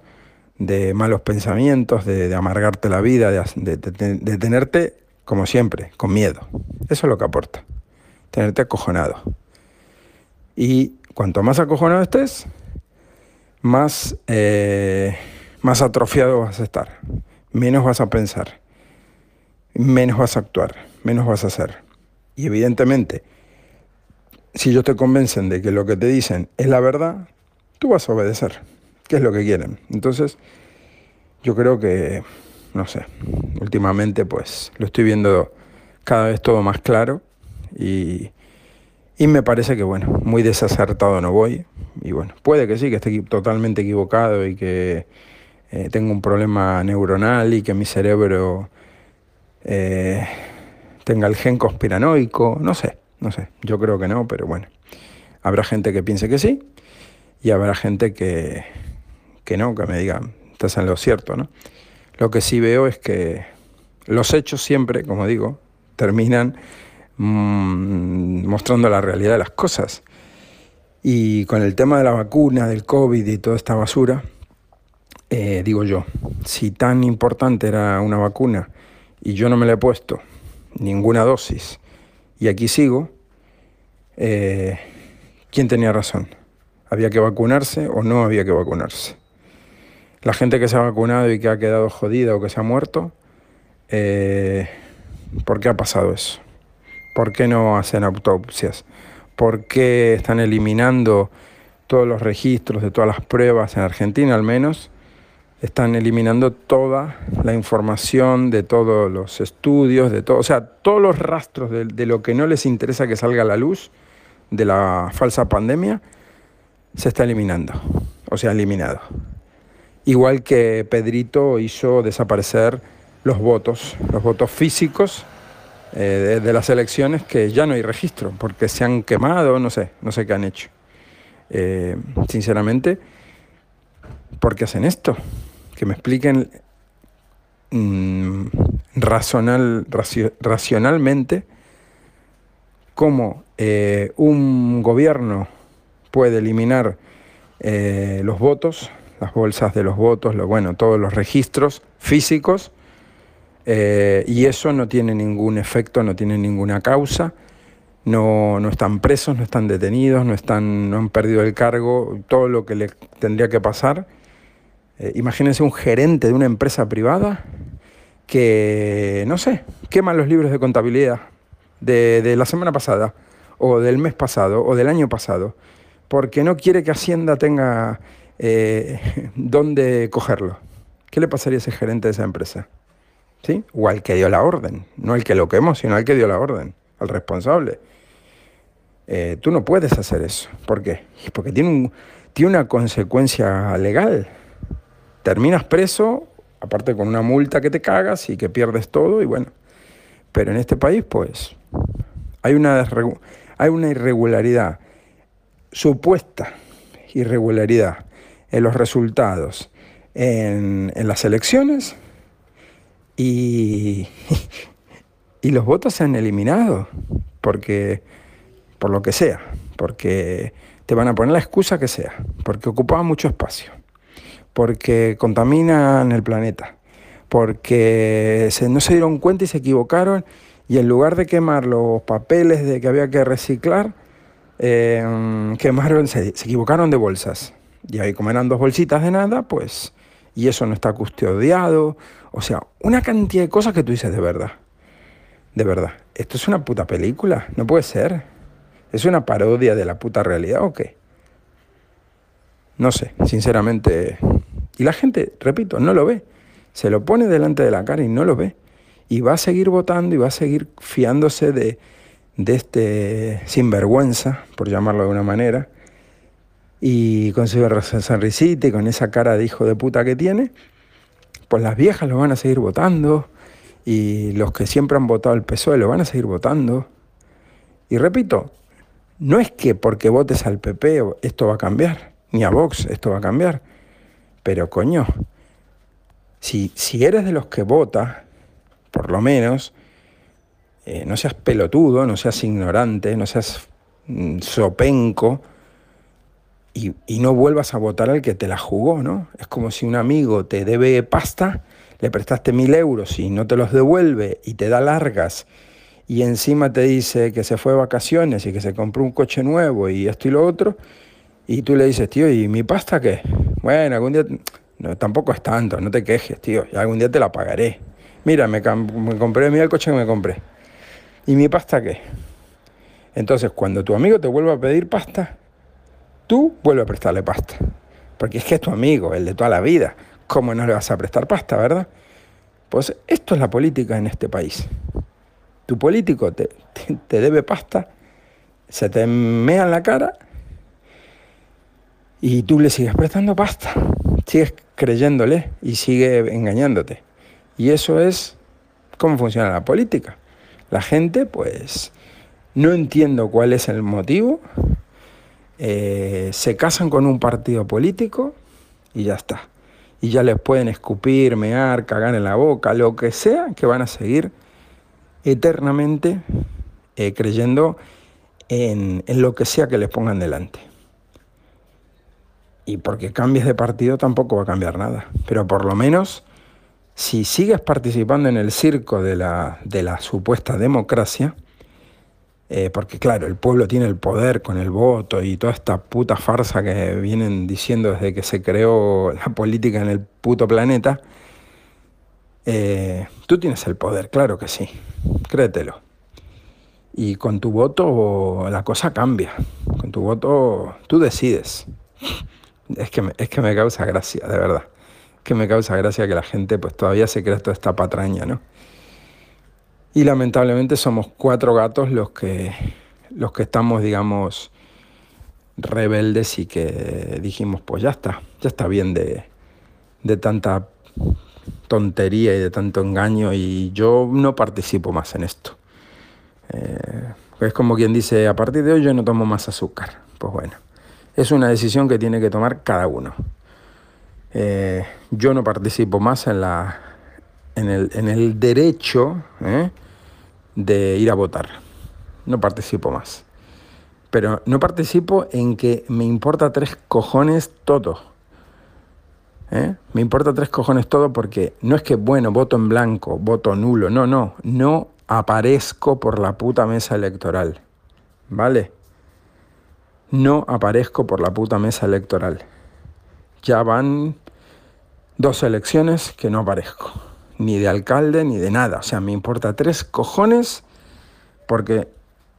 de malos pensamientos, de, amargarte la vida, de, de, tenerte, como siempre, con miedo. Eso es lo que aporta, tenerte acojonado. Y Cuanto más acojonado estés, más, eh, más atrofiado vas a estar, menos vas a pensar, menos vas a actuar, menos vas a hacer. Y evidentemente, si ellos te convencen de que lo que te dicen es la verdad, tú vas a obedecer, que es lo que quieren. Entonces, yo creo que, no sé, últimamente pues lo estoy viendo cada vez todo más claro y, y me parece que, bueno, muy desacertado no voy. Y bueno, puede que sí, que esté totalmente equivocado y que eh, tenga un problema neuronal y que mi cerebro eh, tenga el gen conspiranoico. No sé, no sé. Yo creo que no, pero bueno. Habrá gente que piense que sí y habrá gente que, que no, que me diga, estás en lo cierto, ¿no? Lo que sí veo es que los hechos siempre, como digo, terminan mmm, mostrando la realidad de las cosas. Y con el tema de la vacuna, del COVID y toda esta basura, eh, digo yo, si tan importante era una vacuna y yo no me la he puesto ninguna dosis y aquí sigo, eh, ¿quién tenía razón? ¿Había que vacunarse o no había que vacunarse? La gente que se ha vacunado y que ha quedado jodida o que se ha muerto, eh, ¿por qué ha pasado eso? ¿Por qué no hacen autopsias? ¿Por qué están eliminando todos los registros de todas las pruebas en Argentina al menos? Están eliminando toda la información de todos los estudios, de todo, o sea, todos los rastros de, lo que no les interesa que salga a la luz de la falsa pandemia, se está eliminando, o sea, eliminado. Igual que Pedrito hizo desaparecer los votos, los votos físicos eh, de, de, las elecciones que ya no hay registro, porque se han quemado, no sé, no sé qué han hecho. Eh, sinceramente, ¿por qué hacen esto? Que me expliquen mm, racional, racionalmente cómo eh, un gobierno puede eliminar eh, los votos, las bolsas de los votos, lo, bueno, todos los registros físicos, eh, y eso no tiene ningún efecto, no tiene ninguna causa, no, no, están presos, no están detenidos, no, están, no han perdido el cargo, todo lo que le tendría que pasar. Imagínense un gerente de una empresa privada que, no sé, quema los libros de contabilidad de, la semana pasada, o del mes pasado, o del año pasado, porque no quiere que Hacienda tenga eh, dónde cogerlo. ¿Qué le pasaría a ese gerente de esa empresa? ¿Sí? O al que dio la orden, no al que lo quemó, sino al que dio la orden, al responsable. Eh, tú no puedes hacer eso. ¿Por qué? Porque tiene, tiene una consecuencia legal. Terminas preso aparte con una multa que te cagas y que pierdes todo y bueno. Pero en este país, pues, hay una, hay una irregularidad, supuesta irregularidad en los resultados en, en las elecciones y, y los votos se han eliminado porque, por lo que sea, porque te van a poner la excusa que sea, porque ocupaba mucho espacio porque contaminan el planeta, porque no se dieron cuenta y se equivocaron y en lugar de quemar los papeles de que había que reciclar, em, quemaron, se, equivocaron de bolsas. Y ahí como eran dos bolsitas de nada, pues, y eso no está custodiado. O sea, una cantidad de cosas que tú dices de verdad. De verdad. ¿Esto es una puta película? No puede ser. ¿Es una parodia de la puta realidad o qué? No sé, sinceramente y la gente, repito, no lo ve. Se lo pone delante de la cara y no lo ve. Y va a seguir votando y va a seguir fiándose de, de este sinvergüenza, por llamarlo de una manera, y con su sonrisita y con esa cara de hijo de puta que tiene, pues las viejas lo van a seguir votando y los que siempre han votado el PSOE lo van a seguir votando. Y repito, no es que porque votes al PP esto va a cambiar, ni a Vox esto va a cambiar. Pero coño, si, si eres de los que vota, por lo menos, eh, no seas pelotudo, no seas ignorante, no seas mm, sopenco y, y, no vuelvas a votar al que te la jugó, ¿no? Es como si un amigo te debe pasta, le prestaste mil euros y no te los devuelve y te da largas y encima te dice que se fue de vacaciones y que se compró un coche nuevo y esto y lo otro, y tú le dices, tío, ¿y mi pasta qué? Bueno, algún día, no, tampoco es tanto, no te quejes, tío, y algún día te la pagaré. Mira, me, compré, mira el coche que me compré. ¿Y mi pasta qué? Entonces, cuando tu amigo te vuelva a pedir pasta, tú vuelve a prestarle pasta. Porque es que es tu amigo, el de toda la vida. ¿Cómo no le vas a prestar pasta, verdad? Pues esto es la política en este país. Tu político te, te debe pasta, se te mea en la cara y tú le sigues prestando pasta, sigues creyéndole y sigue engañándote. Y eso es cómo funciona la política. La gente, pues, no entiendo cuál es el motivo, eh, se casan con un partido político y ya está. Y ya les pueden escupir, mear, cagar en la boca, lo que sea, que van a seguir eternamente eh, creyendo en lo que sea que les pongan delante y porque cambies de partido tampoco va a cambiar nada. Pero por lo menos, si sigues participando en el circo de la, de la supuesta democracia, eh, porque claro, el pueblo tiene el poder con el voto y toda esta puta farsa que vienen diciendo desde que se creó la política en el puto planeta, eh, tú tienes el poder, claro que sí, créetelo. Y con tu voto la cosa cambia, con tu voto tú decides. Es que, me, es que me causa gracia, de verdad. que me causa gracia que la gente pues todavía se crea toda esta patraña, ¿no? Y lamentablemente somos cuatro gatos los que, los que estamos, digamos, rebeldes y que dijimos, pues ya está, ya está bien de, de tanta tontería y de tanto engaño y yo no participo más en esto. Eh, es como quien dice, a partir de hoy yo no tomo más azúcar. Pues bueno es una decisión que tiene que tomar cada uno. Eh, yo no participo más en la, en el, en el derecho ¿eh? de ir a votar. No participo más. Pero no participo en que me importa tres cojones todo. ¿eh? Me importa tres cojones todo porque no es que, bueno, voto en blanco, voto nulo. No, no. No aparezco por la puta mesa electoral. ¿Vale? No aparezco por la puta mesa electoral. Ya van dos elecciones que no aparezco. Ni de alcalde ni de nada. O sea, me importa tres cojones porque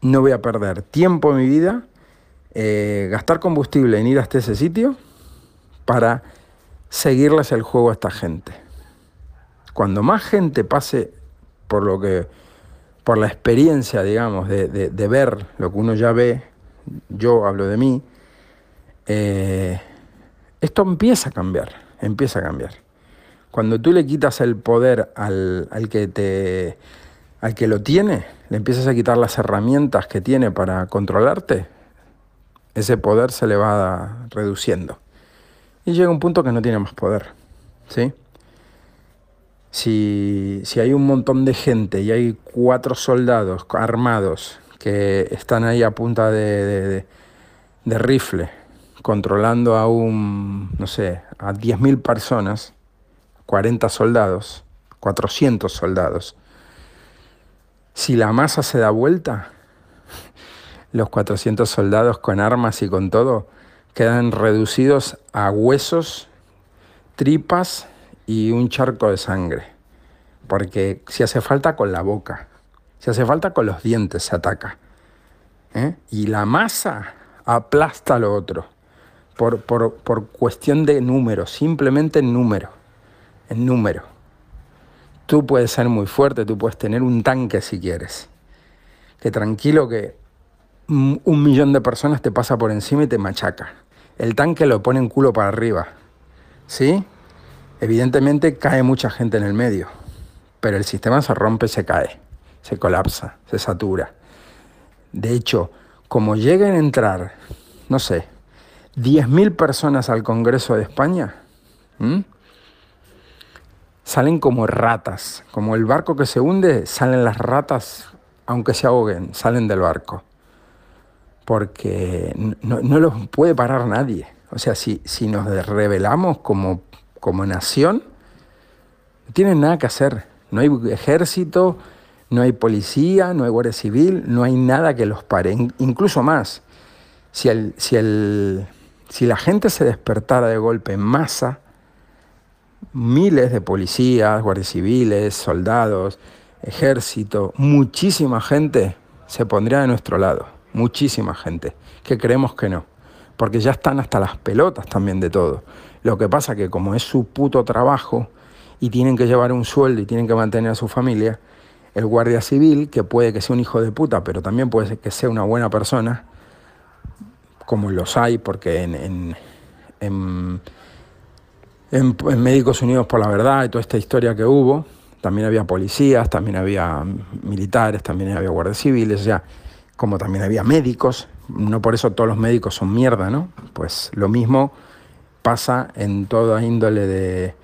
no voy a perder tiempo en mi vida, eh, gastar combustible en ir hasta ese sitio para seguirles el juego a esta gente. Cuando más gente pase por lo que, por la experiencia, digamos, de, ver lo que uno ya ve, yo hablo de mí, eh, esto empieza a cambiar, empieza a cambiar. Cuando tú le quitas el poder al, al que te al que lo tiene, le empiezas a quitar las herramientas que tiene para controlarte, ese poder se le va reduciendo. Y llega un punto que no tiene más poder. ¿sí? Si, hay un montón de gente y hay cuatro soldados armados que están ahí a punta de, rifle, controlando a un, no sé, a 10.000 personas, 40 soldados, 400 soldados, si la masa se da vuelta, los 400 soldados con armas y con todo quedan reducidos a huesos, tripas y un charco de sangre. Porque si hace falta con la boca, si hace falta con los dientes se ataca. ¿eh? Y la masa aplasta lo otro. Por, por, por cuestión de número, simplemente en número. En número. Tú puedes ser muy fuerte, tú puedes tener un tanque si quieres. Que tranquilo que un millón de personas te pasa por encima y te machaca. El tanque lo pone en culo para arriba. ¿Sí? Evidentemente cae mucha gente en el medio. Pero el sistema se rompe, se cae, se colapsa, se satura. De hecho, como lleguen a entrar, no sé, 10.000 personas al Congreso de España, salen como ratas, como el barco que se hunde, salen las ratas, aunque se ahoguen, salen del barco. Porque no, los puede parar nadie. O sea, si, si nos rebelamos como, como nación, no tienen nada que hacer. No hay ejército, no hay policía, no hay guardia civil, no hay nada que los pare. Incluso más, si, el, si, el, si la gente se despertara de golpe en masa, miles de policías, guardias civiles, soldados, ejército, muchísima gente se pondría de nuestro lado, muchísima gente, que creemos que no, porque ya están hasta las pelotas también de todo. Lo que pasa que como es su puto trabajo y tienen que llevar un sueldo y tienen que mantener a su familia, el guardia civil, que puede que sea un hijo de puta, pero también puede que sea una buena persona, como los hay, porque en, en en, Médicos Unidos por la Verdad y toda esta historia que hubo, también había policías, también había militares, también había guardias civiles, sea, como también había médicos, no por eso todos los médicos son mierda, ¿no? Pues lo mismo pasa en toda índole de,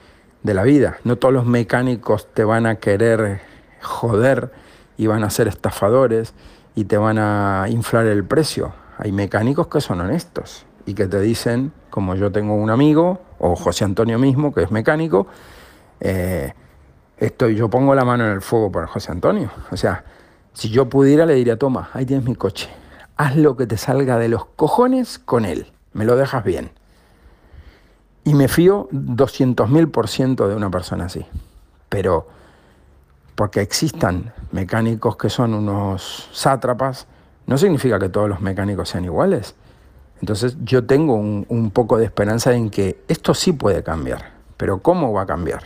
de la vida. No todos los mecánicos te van a querer joder y van a ser estafadores y te van a inflar el precio. Hay mecánicos que son honestos y que te dicen, como yo tengo un amigo, o José Antonio mismo, que es mecánico, eh, estoy, yo pongo la mano en el fuego por José Antonio. O sea, si yo pudiera le diría, toma, ahí tienes mi coche, haz lo que te salga de los cojones con él, me lo dejas bien. Y me fío 200.000 por ciento de una persona así. Pero porque existan mecánicos que son unos sátrapas, no significa que todos los mecánicos sean iguales. Entonces yo tengo un, poco de esperanza en que esto sí puede cambiar, pero ¿cómo va a cambiar?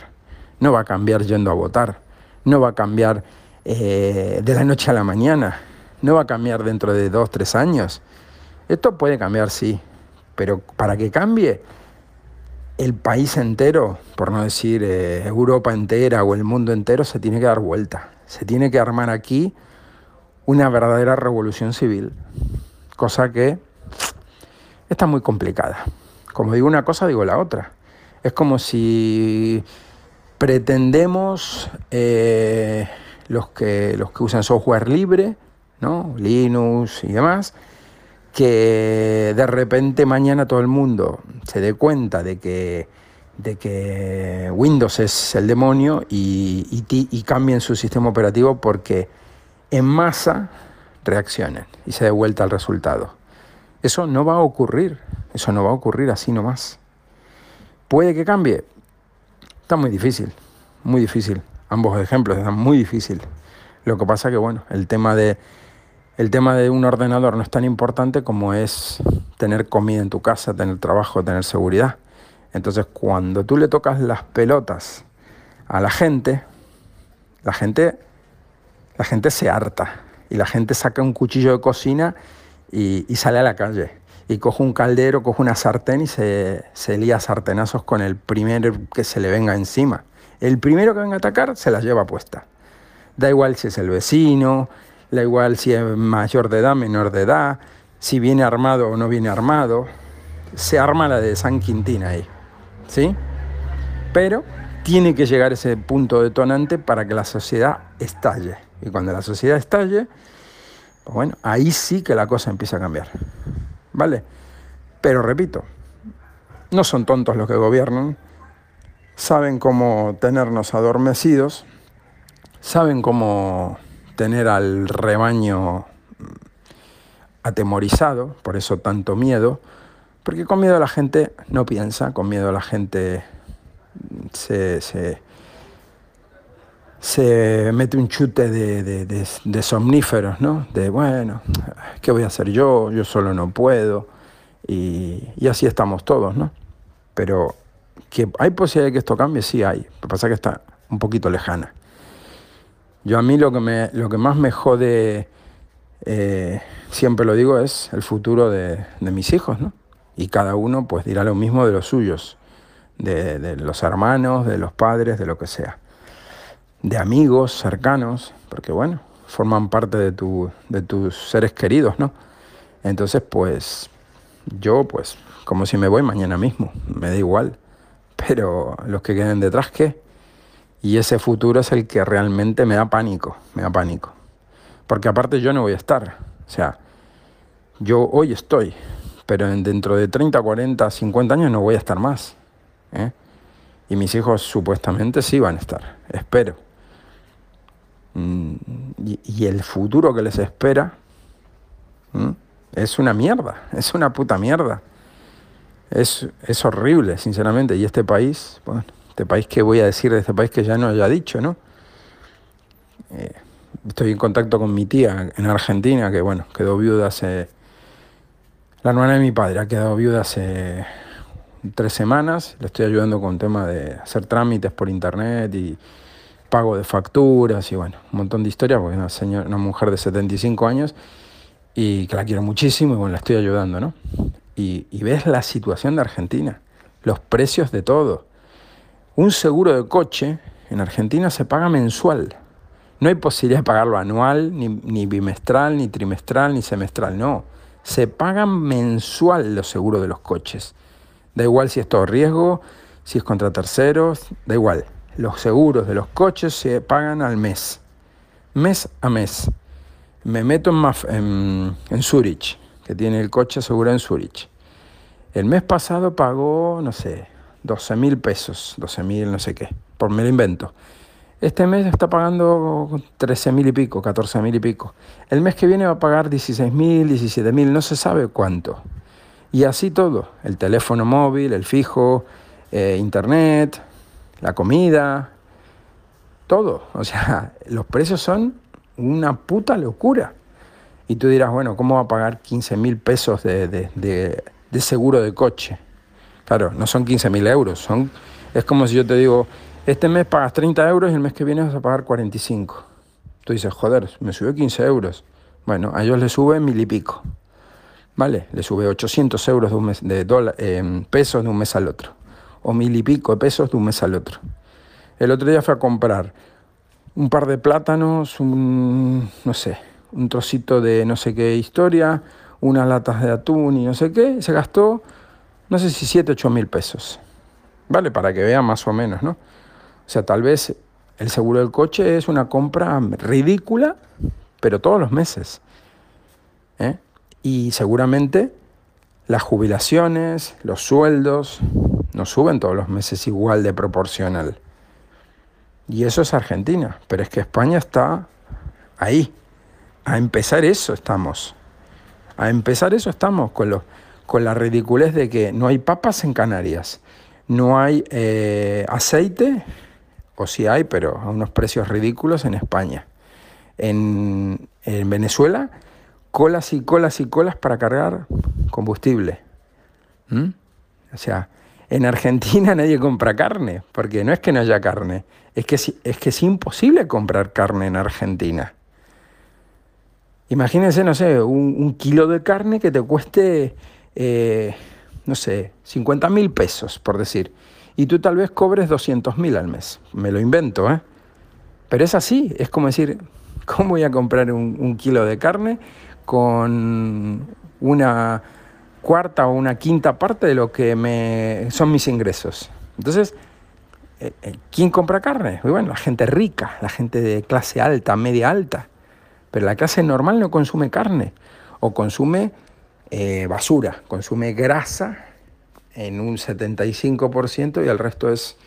No va a cambiar yendo a votar, no va a cambiar eh, de la noche a la mañana, no va a cambiar dentro de dos, tres años. Esto puede cambiar, sí, pero para que cambie, el país entero, por no decir eh, Europa entera o el mundo entero, se tiene que dar vuelta. Se tiene que armar aquí una verdadera revolución civil, cosa que está muy complicada. Como digo una cosa, digo la otra. Es como si pretendemos eh, los, que, los que usan software libre, ¿no? Linux y demás, que de repente mañana todo el mundo se dé cuenta de que, de que Windows es el demonio y, y, cambien su sistema operativo porque en masa reaccionen y se dé vuelta al resultado. Eso no va a ocurrir, eso no va a ocurrir así nomás. ¿Puede que cambie? Está muy difícil, muy difícil. Ambos ejemplos están muy difíciles. Lo que pasa que, bueno, el tema de el tema de un ordenador no es tan importante como es tener comida en tu casa, tener trabajo, tener seguridad. Entonces, cuando tú le tocas las pelotas a la gente, la gente, la gente se harta y la gente saca un cuchillo de cocina y, sale a la calle. Y coge un caldero, coge una sartén y se, se lía sartenazos con el primero que se le venga encima. El primero que venga a atacar se las lleva puesta. Da igual si es el vecino, da igual si es mayor de edad, menor de edad, si viene armado o no viene armado. Se arma la de San Quintín ahí, ¿sí? Pero tiene que llegar ese punto detonante para que la sociedad estalle. Y cuando la sociedad estalle, bueno, ahí sí que la cosa empieza a cambiar. ¿Vale? Pero repito, no son tontos los que gobiernan, saben cómo tenernos adormecidos, saben cómo tener al rebaño atemorizado, por eso tanto miedo, porque con miedo la gente no piensa, con miedo la gente se, se, mete un chute de, somníferos, ¿no? De, bueno, ¿qué voy a hacer yo? Yo solo no puedo. Y, y así estamos todos, ¿no? Pero que hay posibilidad de que esto cambie, sí hay. Lo que pasa es que está un poquito lejana. Yo a mí lo que, me, lo que más me jode, eh, siempre lo digo, es el futuro de, mis hijos, ¿no? Y cada uno pues dirá lo mismo de los suyos, de, los hermanos, de los padres, de lo que sea. De amigos cercanos, porque bueno, forman parte de, tu, de tus seres queridos, ¿no? Entonces pues yo pues como si me voy mañana mismo, me da igual. Pero los que queden detrás, ¿qué? Y ese futuro es el que realmente me da pánico, me da pánico. Porque aparte yo no voy a estar. O sea, yo hoy estoy, pero dentro de 30, 40, 50 años no voy a estar más. ¿eh? Y mis hijos supuestamente sí van a estar, espero. Mm, y, el futuro que les espera es una mierda, es una puta mierda. Es, es horrible, sinceramente. Y este país, bueno, este país que voy a decir de este país que ya no haya dicho, ¿no? Eh, estoy en contacto con mi tía en Argentina, que bueno, quedó viuda hace... La hermana de mi padre ha quedado viuda hace tres semanas. Le estoy ayudando con tema de hacer trámites por internet y pago de facturas y bueno, un montón de historias, porque una, señora, una mujer de 75 años y que la quiero muchísimo y bueno, la estoy ayudando, ¿no? Y ves la situación de Argentina, los precios de todo. Un seguro de coche en Argentina se paga mensual. No hay posibilidad de pagarlo anual, ni, bimestral, ni trimestral, ni semestral. No. Se pagan mensual los seguros de los coches. Da igual si es todo riesgo, si es contra terceros, da igual. Los seguros de los coches se pagan al mes. Mes a mes. Me meto en, en, en Zurich, que tiene el coche asegurado en Zurich. El mes pasado pagó, no sé, 12 mil pesos, 12 mil no sé qué, por me lo invento. Este mes está pagando 13 mil y pico, 14 mil y pico. El mes que viene va a pagar 16 mil, 17 mil, no se sabe cuánto. Y así todo, el teléfono móvil, el fijo, eh, internet, la comida, todo. O sea, los precios son una puta locura. Y tú dirás, bueno, ¿cómo va a pagar 15 mil pesos de, de seguro de coche? Claro, no son 15.000 euros, son, es como si yo te digo, este mes pagas 30 euros y el mes que viene vas a pagar 45. Tú dices, joder, me subió 15 euros. Bueno, a ellos les sube mil y pico. ¿Vale? Le sube 800 euros de, un mes, de eh, pesos de un mes al otro. O mil y pico de pesos de un mes al otro. El otro día fue a comprar un par de plátanos, un, no sé, un trocito de no sé qué historia, unas latas de atún y no sé qué. Se gastó no sé si 7, 8 mil pesos. ¿Vale? Para que vean más o menos, ¿no? O sea, tal vez el seguro del coche es una compra ridícula, pero todos los meses. ¿eh? Y seguramente las jubilaciones, los sueldos, no suben todos los meses igual de proporcional. Y eso es Argentina, pero es que España está ahí. A empezar eso estamos. A empezar eso estamos con, los, con la ridiculez de que no hay papas en Canarias, no hay eh, aceite, o sí hay, pero a unos precios ridículos en España. En, Venezuela, colas y colas y colas para cargar combustible. O sea, en Argentina nadie compra carne, porque no es que no haya carne, es que es, que es imposible comprar carne en Argentina. Imagínense, no sé, un, kilo de carne que te cueste, eh, no sé, 50 mil pesos, por decir, y tú tal vez cobres 200 mil al mes. Me lo invento, ¿eh? Pero es así, es como decir, ¿cómo voy a comprar un kilo de carne con una cuarta o una quinta parte de lo que me, son mis ingresos. Entonces, eh, eh, ¿quién compra carne? Pues bueno, la gente rica, la gente de clase alta, media alta. Pero la clase normal no consume carne o consume eh, basura, consume grasa en un 75% y el resto es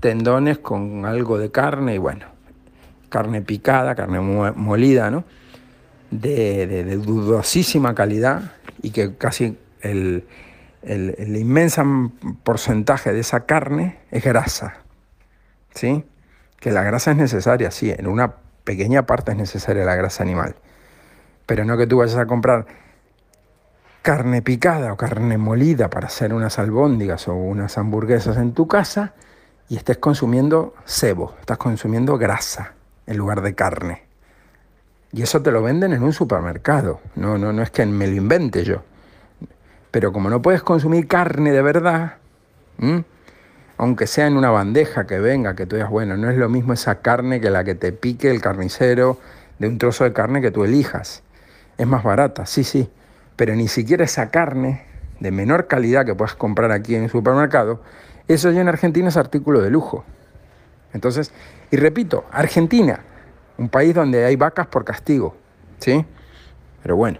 tendones con algo de carne y bueno, carne picada, carne molida, ¿no? de, dudosísima calidad y que casi el, el, inmenso porcentaje de esa carne es grasa. ¿Sí? Que la grasa es necesaria, sí, en una pequeña parte es necesaria la grasa animal. Pero no que tú vayas a comprar carne picada o carne molida para hacer unas albóndigas o unas hamburguesas en tu casa y estés consumiendo cebo, estás consumiendo grasa en lugar de carne. Y eso te lo venden en un supermercado. No, no, no es que me lo invente yo. Pero como no puedes consumir carne de verdad, aunque sea en una bandeja que venga, que tú digas, bueno, no es lo mismo esa carne que la que te pique el carnicero de un trozo de carne que tú elijas. Es más barata, sí, sí. Pero ni siquiera esa carne de menor calidad que puedas comprar aquí en el supermercado, eso ya en Argentina es artículo de lujo. Entonces, y repito, Argentina, un país donde hay vacas por castigo, ¿sí? Pero bueno,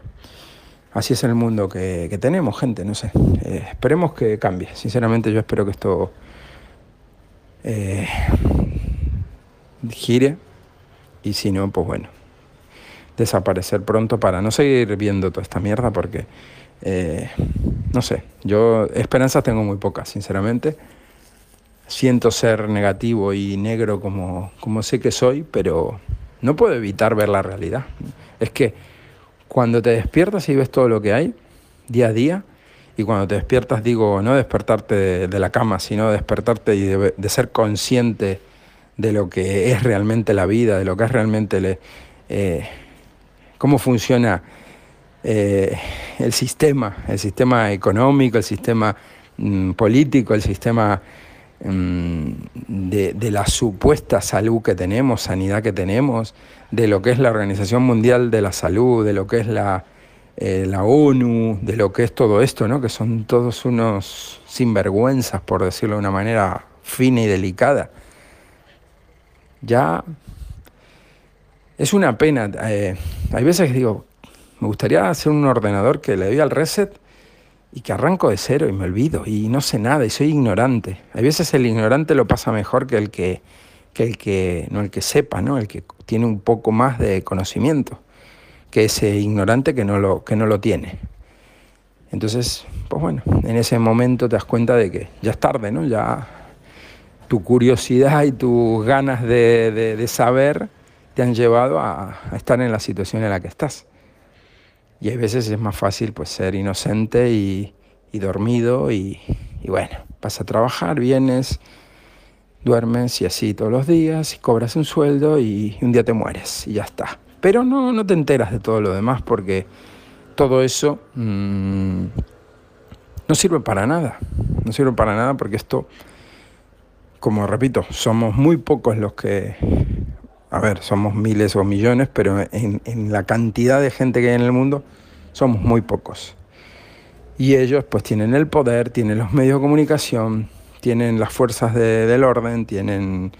así es el mundo que, tenemos, gente, no sé. Eh, esperemos que cambie. Sinceramente yo espero que esto eh, gire y si no, pues bueno, desaparecer pronto para no seguir viendo toda esta mierda porque, eh, no sé, yo esperanzas tengo muy pocas, sinceramente. Siento ser negativo y negro como, como sé que soy, pero no puedo evitar ver la realidad. Es que cuando te despiertas y ves todo lo que hay, día a día, y cuando te despiertas digo, no despertarte de, la cama, sino despertarte y de, ser consciente de lo que es realmente la vida, de lo que es realmente eh, cómo funciona eh, el sistema, el sistema económico, el sistema mm, político, el sistema Mm, de, la supuesta salud que tenemos, sanidad que tenemos, de lo que es la Organización Mundial de la Salud, de lo que es la, eh, la ONU, de lo que es todo esto, ¿no? que son todos unos sinvergüenzas, por decirlo de una manera fina y delicada. Ya es una pena. Eh, hay veces que digo, me gustaría hacer un ordenador que le doy al reset y que arranco de cero y me olvido y no sé nada y soy ignorante. A veces el ignorante lo pasa mejor que el que, el que, no el que sepa, ¿no? el que tiene un poco más de conocimiento que ese ignorante que no lo, que no lo tiene. Entonces, pues bueno, en ese momento te das cuenta de que ya es tarde, ¿no? Ya tu curiosidad y tus ganas de, saber te han llevado a, estar en la situación en la que estás. Y hay veces es más fácil pues ser inocente y, dormido y, bueno, vas a trabajar, vienes, duermes y así todos los días, y cobras un sueldo y un día te mueres y ya está. Pero no, no te enteras de todo lo demás porque todo eso mm, no sirve para nada. No sirve para nada porque esto, como repito, somos muy pocos los que a ver, somos miles o millones, pero en, la cantidad de gente que hay en el mundo somos muy pocos. Y ellos pues tienen el poder, tienen los medios de comunicación, tienen las fuerzas del orden, tienen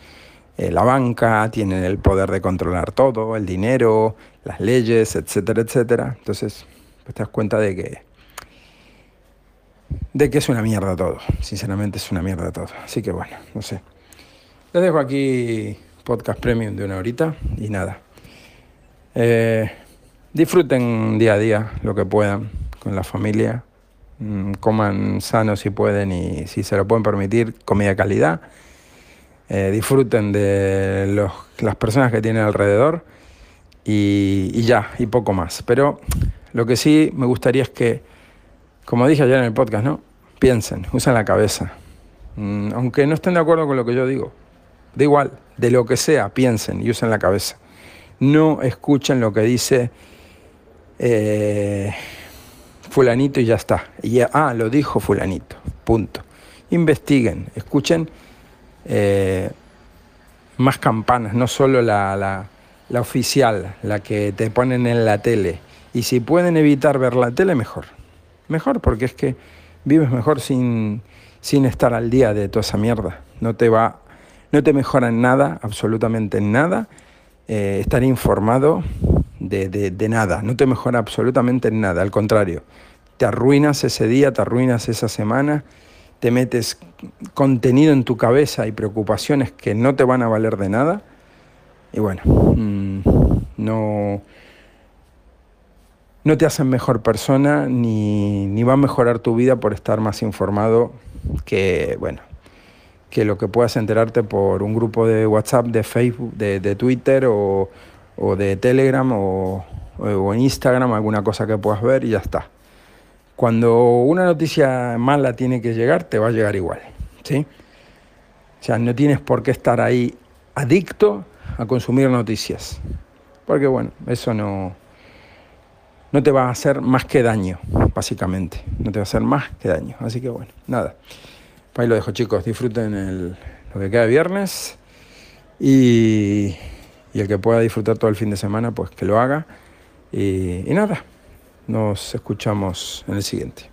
eh, la banca, tienen el poder de controlar todo, el dinero, las leyes, etcétera, etcétera. Entonces, pues te das cuenta de que de que es una mierda todo. Sinceramente es una mierda todo. Así que bueno, no sé. Les dejo aquí podcast premium de una horita y nada. Eh, disfruten día a día lo que puedan con la familia. Mm, coman sano si pueden y si se lo pueden permitir, comida calidad. Eh, disfruten de los, las personas que tienen alrededor y, y ya, y poco más. Pero lo que sí me gustaría es que como dije ayer en el podcast, ¿no? Piensen, usen la cabeza. Mm, aunque no estén de acuerdo con lo que yo digo, da igual, de lo que sea, piensen y usen la cabeza. No escuchen lo que dice eh, fulanito y ya está. Y, ah, lo dijo fulanito, punto. Investiguen, escuchen eh, más campanas, no solo la, la, la oficial, la que te ponen en la tele. Y si pueden evitar ver la tele, mejor mejor, porque es que vives mejor sin, sin estar al día de toda esa mierda. No te va, no te mejora en nada, absolutamente en nada, eh, estar informado de, de, nada, no te mejora absolutamente en nada, al contrario, te arruinas ese día, te arruinas esa semana, te metes contenido en tu cabeza y preocupaciones que no te van a valer de nada. Y bueno, mm, no, no te hacen mejor persona ni, ni, va a mejorar tu vida por estar más informado que, bueno, que lo que puedas enterarte por un grupo de WhatsApp, de Facebook, de, de Twitter o, o, de Telegram o, o, en Instagram, alguna cosa que puedas ver y ya está. Cuando una noticia mala tiene que llegar, te va a llegar igual, ¿sí? O sea, no tienes por qué estar ahí adicto a consumir noticias. Porque bueno, eso no, no te va a hacer más que daño, básicamente. No te va a hacer más que daño. Así que bueno, nada. Ahí lo dejo, chicos. Disfruten el, lo que queda de viernes. Y, y, el que pueda disfrutar todo el fin de semana, pues que lo haga. Y, y nada, nos escuchamos en el siguiente.